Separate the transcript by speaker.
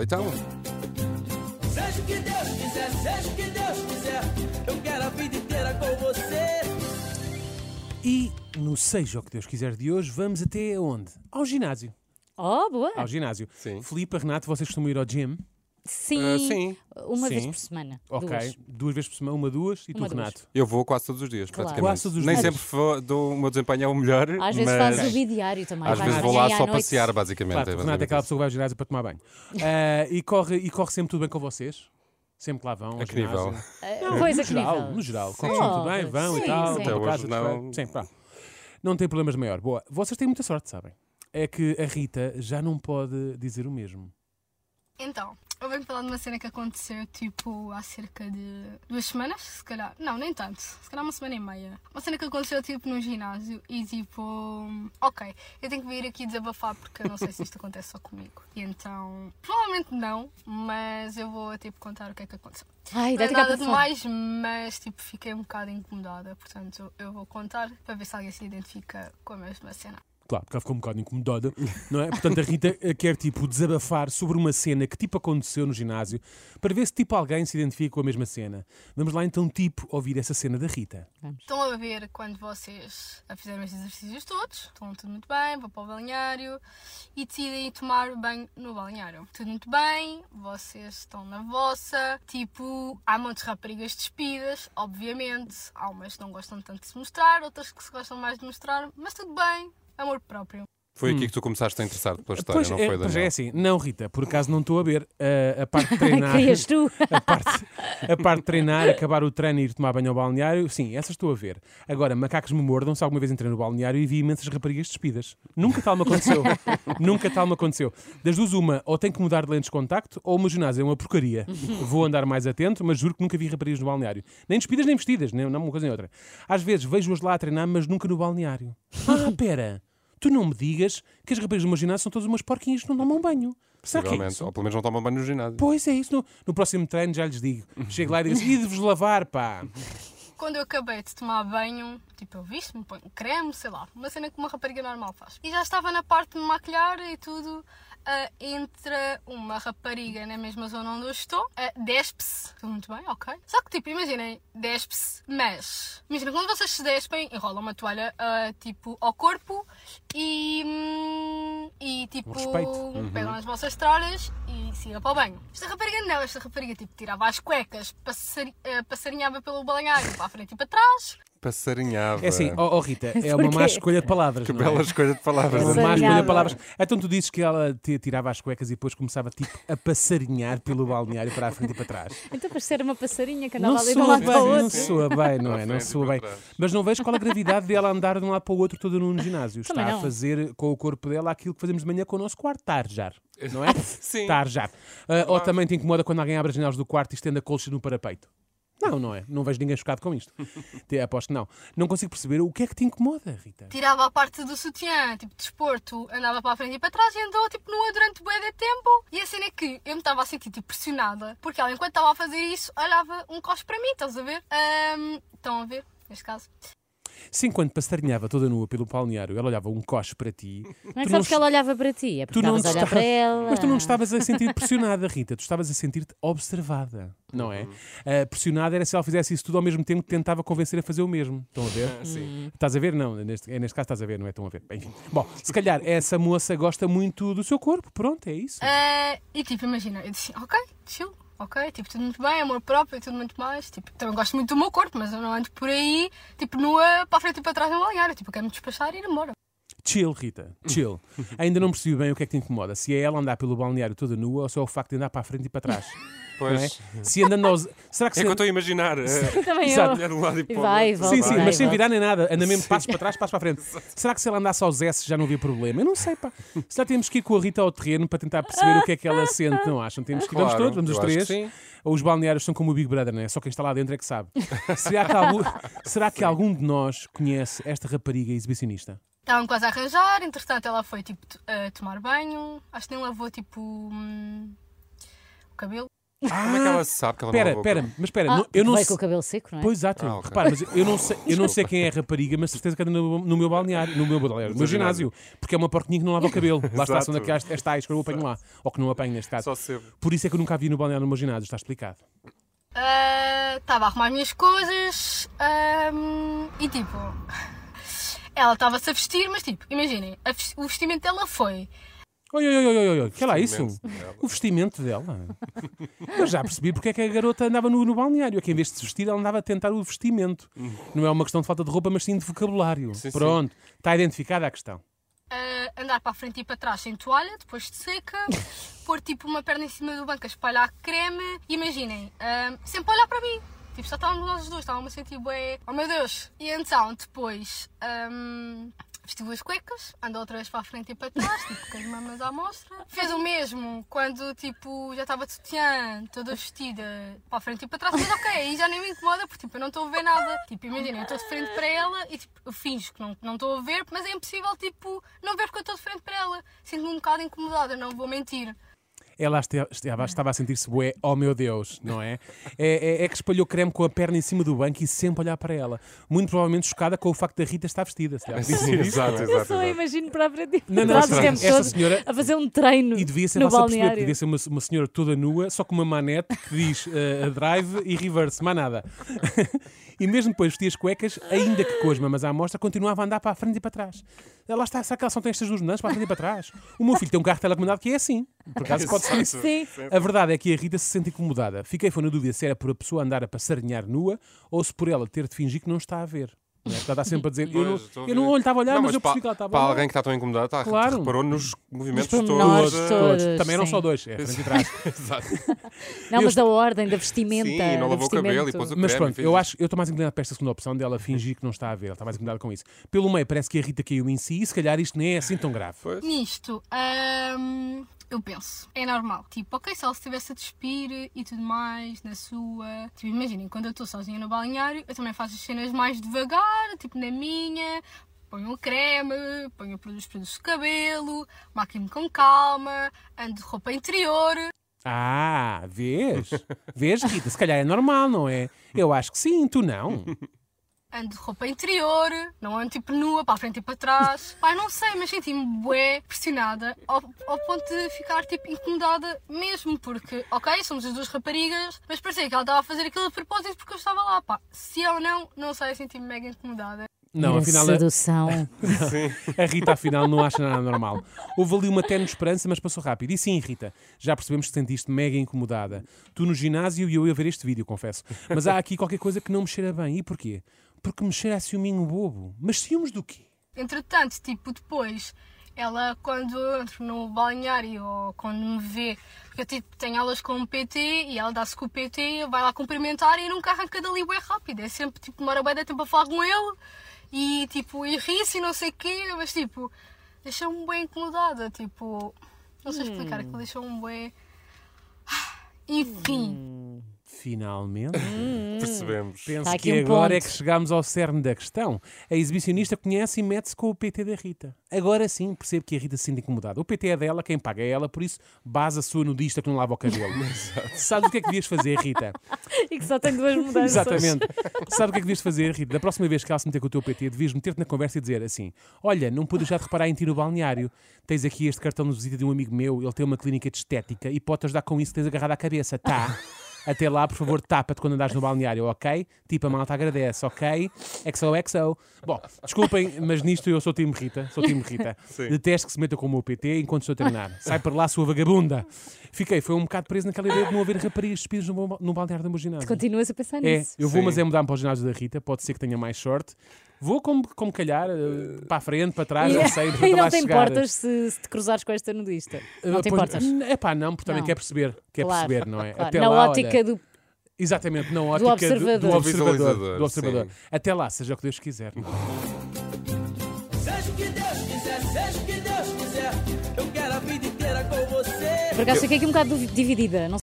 Speaker 1: Então,
Speaker 2: Seja o que Deus quiser, seja o que Deus quiser, eu quero a vida inteira com você.
Speaker 3: E no Seja o que Deus quiser de hoje, vamos até onde? Ao ginásio.
Speaker 4: Oh, boa!
Speaker 3: Ao ginásio.
Speaker 1: Sim.
Speaker 3: Filipe, Renato, vocês costumam ir ao gym?
Speaker 4: Sim,
Speaker 1: Ah, sim.
Speaker 4: uma vez
Speaker 3: Sim.
Speaker 4: por semana.
Speaker 3: Ok.
Speaker 4: duas.
Speaker 3: Duas. vezes por semana, uma, duas e
Speaker 4: Uma,
Speaker 3: tu,
Speaker 4: duas.
Speaker 3: Renato.
Speaker 1: eu vou quase todos os dias,
Speaker 4: Claro.
Speaker 1: praticamente.
Speaker 3: Quase todos os
Speaker 1: Nem
Speaker 3: dias.
Speaker 1: sempre vou- dou o meu desempenho é o melhor,
Speaker 4: Às vezes
Speaker 1: mas
Speaker 4: fazes o bidiário também.
Speaker 1: às
Speaker 4: vais
Speaker 1: vezes
Speaker 4: de
Speaker 1: vou lá só passear, basicamente.
Speaker 3: Claro,
Speaker 1: é
Speaker 3: Renato é aquela pessoa que vai ao ginásio para tomar banho. Ah, e, corre, e corre sempre tudo bem com vocês? Sempre que lá vão? ao
Speaker 1: A que nível?
Speaker 3: ginásio?
Speaker 4: Ah, Pois,
Speaker 3: no
Speaker 4: que
Speaker 3: geral,
Speaker 4: nível?
Speaker 3: no geral. Corre sempre tudo bem, vão
Speaker 4: Sim,
Speaker 3: e tal.
Speaker 1: Até hoje não.
Speaker 3: Sim, pá. Não tem problemas maior. Boa, vocês têm muita sorte, sabem? É que a Rita já não pode dizer o mesmo.
Speaker 5: Então, eu venho falar de uma cena que aconteceu tipo há cerca de duas semanas, se calhar. Não, nem tanto. Se calhar uma semana e meia. Uma cena que aconteceu tipo no ginásio e tipo. Ok, eu tenho que vir aqui desabafar porque eu não sei se isto acontece só comigo. E então. Provavelmente não, mas eu vou tipo contar o que é que aconteceu.
Speaker 4: Ai,
Speaker 5: Não é nada
Speaker 4: para
Speaker 5: de
Speaker 4: falar.
Speaker 5: mais, mas tipo fiquei um bocado incomodada. Portanto, eu vou contar para ver se alguém se identifica com a mesma cena.
Speaker 3: Claro, porque ela ficou um bocado incomodada, não é? Portanto, a Rita eh, quer, tipo, desabafar sobre uma cena que, tipo, aconteceu no ginásio, para ver se, tipo, alguém se identifica com a mesma cena. Vamos lá, então, tipo, ouvir essa cena da Rita.
Speaker 5: Estão a ver quando vocês fizeram estes exercícios todos, estão tudo muito bem, vão para o balneário e decidem tomar banho no balneário. Tudo muito bem, vocês estão na vossa, tipo, há muitas raparigas despidas, obviamente, há umas que não gostam tanto de se mostrar, outras que se gostam mais de mostrar, mas tudo bem, amor próprio.
Speaker 1: Foi aqui que tu começaste a interessar pela história,
Speaker 3: Pois,
Speaker 1: não
Speaker 3: é,
Speaker 1: foi,
Speaker 3: pois é
Speaker 1: Daniel?
Speaker 3: assim, não, Rita, por acaso não estou a ver eh, a parte de treinar.
Speaker 4: Querias tu?
Speaker 3: a parte, a parte de treinar, acabar o treino e ir tomar banho ao balneário, sim, essas estou a ver. Agora, macacos me mordam, se alguma vez entrei no balneário e vi imensas raparigas despidas. Nunca tal me aconteceu. Nunca tal me aconteceu. Das duas, uma, ou tenho que mudar de lentes de contacto, ou meu ginásio é uma porcaria. Vou andar mais atento, mas juro que nunca vi raparigas no balneário. Nem despidas, nem vestidas, nem uma coisa nem outra. Às vezes vejo-as lá a treinar, mas nunca no balneário. Ah, pera. Tu não me digas que as raparigas do meu ginásio são todas umas porquinhas que não tomam banho. Será que é isso?
Speaker 1: Ou pelo menos não tomam banho no ginásio.
Speaker 3: Pois é isso. No, no próximo treino já lhes digo. Chego lá e digo assim, e de vos lavar, pá.
Speaker 5: Quando eu acabei de tomar banho, tipo, eu visto-me, ponho creme, sei lá, uma cena que uma rapariga normal faz. E já estava na parte de me maquilhar e tudo. ah, entra uma rapariga na mesma zona onde eu estou, ah, despe-se, tudo muito bem, ok. Só que, tipo, imaginem, despe-se, mas. Imagina, quando vocês se despem, enrolam uma toalha, ah, tipo, ao corpo e. hum, e, tipo, pegam as vossas tralhas sigam para o banho. Esta rapariga não, esta rapariga, tipo, tirava as cuecas, passari- ah, passarinhava pelo balanhário para a frente e para trás.
Speaker 1: Passarinhava.
Speaker 3: É assim, ó ó, Rita, é uma má escolha de palavras.
Speaker 1: Que
Speaker 3: não é?
Speaker 1: bela escolha de palavras.
Speaker 3: É uma má escolha de palavras. Então tu dizes que ela te tirava as cuecas e depois começava tipo a passarinhar pelo balneário para a frente e para trás.
Speaker 4: Então, para ser uma passarinha que andava
Speaker 3: Não
Speaker 4: ali de um
Speaker 3: soa
Speaker 4: lado
Speaker 3: bem,
Speaker 4: para o
Speaker 3: não
Speaker 4: outro.
Speaker 3: soa bem, não é? Não soa bem. Mas não vejo qual a gravidade dela andar de um lado para o outro todo no ginásio. Está a
Speaker 4: não.
Speaker 3: fazer com o corpo dela aquilo que fazemos de manhã com o nosso quarto, arejar. Não é?
Speaker 1: Sim.
Speaker 3: Está a arejar. Ah, ou também te incomoda quando alguém abre as janelas do quarto e estende a colcha no parapeito. Não, não é. Não vejo ninguém chocado com isto. Te aposto que não. Não consigo perceber o que é que te incomoda, Rita.
Speaker 5: tirava a parte do sutiã, tipo, desporto, andava para a frente e para trás e andou, tipo, nua durante bué de tempo. E a cena é que eu me estava a sentir, tipo, pressionada, porque ela, enquanto estava a fazer isso, olhava um cospe para mim, estás a ver? Ahm, estão a ver, neste caso.
Speaker 3: Se enquanto passarinhava toda nua pelo balneário, ela olhava um coche para ti.
Speaker 4: Não é
Speaker 3: tu
Speaker 4: só porque ela olhava para ti, é porque
Speaker 3: tu não
Speaker 4: estavas a para ela.
Speaker 3: Mas tu não te estavas a sentir pressionada, Rita. Tu estavas a sentir-te observada, não é? Ah, pressionada era se ela fizesse isso tudo ao mesmo tempo que tentava convencer a fazer o mesmo. Estão a ver?
Speaker 1: Sim.
Speaker 3: Estás a ver? Não, neste, é neste caso estás a ver, não é? Estão a ver. Enfim. Bom, se calhar essa moça gosta muito do seu corpo. Pronto, é isso.
Speaker 5: Ah, e, tipo, imagina, eu disse, ok, chill. Ok, tipo, tudo muito bem, amor próprio e tudo muito mais. Tipo, também gosto muito do meu corpo, mas eu não ando por aí, tipo, nua para a frente e para trás no balneário. Tipo, eu quero me despachar e ir embora.
Speaker 3: Chill, Rita. Chill. Ainda não percebi bem o que é que te incomoda. Se é ela andar pelo balneário toda nua ou só o facto de andar para a frente e para trás. É?
Speaker 1: Pois.
Speaker 3: Se andando aos... Será que
Speaker 1: É
Speaker 3: se...
Speaker 1: que eu estou a imaginar. eh,
Speaker 4: Também
Speaker 3: Exato.
Speaker 4: eu.
Speaker 1: um lado e para o
Speaker 4: Vai, volta.
Speaker 3: Sim, sim,
Speaker 4: vai,
Speaker 3: mas sem virar nem nada. Anda mesmo passos para trás, passos para a frente. Será que se ela andasse aos S já não havia problema? Eu não sei, pá. Se já temos que ir com a Rita ao terreno para tentar perceber o que é que ela sente, não acham? Temos que ir, vamos
Speaker 1: Claro,
Speaker 3: todos, vamos os três.
Speaker 1: que sim.
Speaker 3: Ou os balneários são como o Big Brother, não é? Só quem está lá dentro é que sabe. Será que algum, será que algum de nós conhece esta rapariga exibicionista?
Speaker 5: Estavam quase a arranjar, entretanto ela foi tipo a tomar banho, acho que nem lavou tipo hum, o cabelo.
Speaker 1: Como é que ela sabe que ela
Speaker 3: Espera,
Speaker 1: não lavou o
Speaker 3: espera, mas espera,
Speaker 4: Ah,
Speaker 3: não- eu não sei.
Speaker 4: com o cabelo seco, não é?
Speaker 3: Pois exato,
Speaker 1: Ah, ok.
Speaker 3: repara, mas eu não sei, eu não sei quem é a rapariga, mas certeza que anda no, no meu balneário, no meu balneário, no meu ginásio, porque é uma porquinha que não lava o cabelo. Lá está,
Speaker 1: Exato.
Speaker 3: são daquelas as tais que eu apanho lá, ou que não apanho neste caso.
Speaker 1: Só sebo.
Speaker 3: Por isso é que eu nunca a vi no balneário no meu ginásio, está explicado.
Speaker 5: Estava a arrumar as minhas coisas ahm, e tipo. Ela estava-se a vestir, mas tipo, imaginem, o vestimento dela foi.
Speaker 3: Oi, oi, oi, oi, oi, oi, que é lá isso?
Speaker 1: vestimento dela.
Speaker 3: O vestimento dela. Eu já percebi porque é que a garota andava no, no balneário. É que em vez de se vestir, ela andava a tentar o vestimento. Não é uma questão de falta de roupa, mas sim de vocabulário.
Speaker 1: Sim, sim.
Speaker 3: Pronto, está identificada a questão.
Speaker 5: a andar para a frente e para trás sem toalha, depois de seca, pôr tipo uma perna em cima do banco a espalhar creme. Imaginem, ahm, sempre olhar para mim. Tipo, só estávamos nós dois, estávamos a sentir bué. Oh meu Deus! E então, depois, ahm, vestiu as cuecas, andou outra vez para a frente e para trás, tipo, com as mamas à mostra. Fez o mesmo quando, tipo, já estava de toda vestida, para a frente e para trás. Mas ok, aí já nem me incomoda, porque tipo, eu não estou a ver nada. Tipo, imaginem, eu estou de frente para ela e tipo, eu finjo que não não estou a ver, mas é impossível, tipo, não ver porque eu estou de frente para ela. Sinto-me um bocado incomodada, não vou mentir.
Speaker 3: Ela estava, estava a sentir-se bué, oh meu Deus, não é? É, é- é que espalhou creme com a perna em cima do banco e sempre olhar para ela. Muito provavelmente chocada com o facto da Rita estar vestida. se
Speaker 1: Sim,
Speaker 3: isso.
Speaker 1: exato,
Speaker 4: Eu
Speaker 1: exato.
Speaker 4: só
Speaker 1: exato.
Speaker 4: imagino para a frente
Speaker 3: Não, não,
Speaker 4: atrás o
Speaker 3: esta- senhora-
Speaker 4: a fazer um treino
Speaker 3: E devia ser
Speaker 4: no
Speaker 3: perceber,
Speaker 4: balneário.
Speaker 3: devia ser uma, uma senhora toda nua, só com uma manete que diz eh, drive e reverse, mais nada. e mesmo depois vestia as cuecas, ainda que com as mamas à mostra, continuava a andar para a frente e para trás. Ela está, será que ela só tem estas duas mudanças para a frente e para trás? O meu filho tem um carro telecomandado que é assim. Por acaso pode isso.
Speaker 4: Sim.
Speaker 3: A verdade é que a Rita se sente incomodada. Fiquei foi na dúvida se era por a pessoa andar a passarinhar nua ou se por ela ter de fingir que não está a ver. Não é? Porque Ela está sempre a dizer, eu não,
Speaker 1: Pois, a
Speaker 3: eu não olho, estava a olhar,
Speaker 1: Não,
Speaker 3: mas, eu percebi que ela estava a
Speaker 1: para
Speaker 3: olhar.
Speaker 1: alguém que está tão incomodado, está,
Speaker 3: Claro.
Speaker 1: reparou nos movimentos
Speaker 4: Nos
Speaker 1: todos.
Speaker 4: pormenores todos.
Speaker 3: Todos. Também eram
Speaker 4: sim.
Speaker 3: só dois, é frente e trás.
Speaker 1: Exato.
Speaker 4: Não, mas da ordem, da vestimenta.
Speaker 1: Sim, não
Speaker 4: do
Speaker 1: lavou o cabelo e
Speaker 4: vestimento.
Speaker 1: pôs o
Speaker 3: Mas
Speaker 1: creme e
Speaker 3: pronto,
Speaker 1: fez
Speaker 3: eu acho eu estou mais inclinado para esta segunda opção dela fingir que não está a ver. Ela está mais inclinada com isso. Pelo meio, parece que a Rita caiu em si e se calhar isto nem é assim tão grave.
Speaker 1: Pois.
Speaker 5: Nisto, hum, eu penso, é normal. Tipo, ok, se ela estivesse a despir e tudo mais, na sua. Tipo, imaginem, quando eu estou sozinha no balneário, eu também faço as cenas mais devagar, tipo na minha. Ponho o creme, ponho os produtos de cabelo, maquio-me com calma, ando de roupa interior.
Speaker 3: Ah, vês? Vês, Rita? Se calhar é normal, não é? Eu acho que sim, tu não.
Speaker 5: ando de roupa interior, não ando tipo nua, para a frente e para trás. Pai, não sei, mas senti-me bué pressionada ao, ao ponto de ficar tipo incomodada mesmo, porque, ok, somos as duas raparigas, mas parecia que ela estava a fazer aquilo a propósito porque eu estava lá, pá. Se ou não, não sei, senti-me mega incomodada.
Speaker 3: Não, afinal, a,
Speaker 4: sedução.
Speaker 3: a Rita afinal não acha nada normal. Houve ali uma tenue esperança, mas passou rápido. E sim, Rita, já percebemos que te sentiste mega incomodada. Tu no ginásio e eu ia ver este vídeo, confesso. Mas há aqui qualquer coisa que não me cheira bem. E porquê? Porque me cheira a ciúminho bobo. Mas ciúmes do quê?
Speaker 5: Entretanto, tipo, depois, ela quando eu entro no balneário ou quando me vê, porque eu tipo, tenho aulas com o PT e ela dá-se com o PT, vai lá cumprimentar e nunca arranca dali bem rápido. É sempre tipo, demora bem de tempo a falar com ele e tipo, e ri-se e não sei o quê, mas tipo, deixou-me bem incomodada. Tipo, não sei explicar, aquilo deixou-me bem. Enfim.
Speaker 3: Finalmente.
Speaker 1: Percebemos.
Speaker 3: Penso
Speaker 4: Há aqui
Speaker 3: que
Speaker 4: um
Speaker 3: agora é
Speaker 4: ponto.
Speaker 3: que chegamos ao cerne da questão. A exibicionista conhece e mete-se com o PT da Rita. Agora sim percebo que a Rita se sente incomodada. O PT é dela, quem paga é ela, por isso base a sua nudista que não lava o cabelo. Sabes o que é que devias fazer, Rita?
Speaker 4: e que só tem duas mudanças.
Speaker 3: Exatamente. Sabe o que é que devias fazer, Rita? Da próxima vez que ela se meter com o teu PT, devias meter-te na conversa e dizer assim: Olha, não pude deixar de reparar em ti no balneário. Tens aqui este cartão de visita de um amigo meu, ele tem uma clínica de estética e pode-te ajudar com isso que tens agarrado à cabeça, tá? Até lá, por favor, tapa-te quando andares no balneário, ok? Tipo, a malta agradece, ok? XOXO. Bom, desculpem, mas nisto eu sou time Rita. Sou time Rita. Detesto que se meta com o meu PT enquanto estou a treinar. Sai para lá, sua vagabunda. Fiquei, foi um bocado preso naquela ideia de não haver raparigas despidas no, no balneário da meu ginásio.
Speaker 4: Continuas a pensar
Speaker 3: É,
Speaker 4: nisso.
Speaker 3: eu vou,
Speaker 1: Sim.
Speaker 3: mas é mudar-me para o ginásio da Rita, pode ser que tenha mais sorte. Vou como, como calhar, eh, para a frente, para trás, não sei.
Speaker 4: e não
Speaker 3: lá
Speaker 4: te
Speaker 3: chegar.
Speaker 4: importas se, se te cruzares com esta nudista. Não te
Speaker 3: Eh, pois,
Speaker 4: importas.
Speaker 3: É pá, não, porque também
Speaker 4: Não.
Speaker 3: quer perceber, quer
Speaker 4: Claro,
Speaker 3: perceber, não é?
Speaker 4: claro.
Speaker 3: Até
Speaker 4: Na
Speaker 3: lá,
Speaker 4: ótica
Speaker 3: olha,
Speaker 4: do.
Speaker 3: Exatamente, na ótica
Speaker 4: observador.
Speaker 3: do, observador.
Speaker 1: Visualizador,
Speaker 3: do observador.
Speaker 1: sim.
Speaker 3: Até lá, seja o que Deus quiser.
Speaker 2: Seja o que Deus quiser, seja o que Deus quiser, eu quero a vida inteira com você.
Speaker 4: Por acaso fiquei aqui um bocado dividida. Não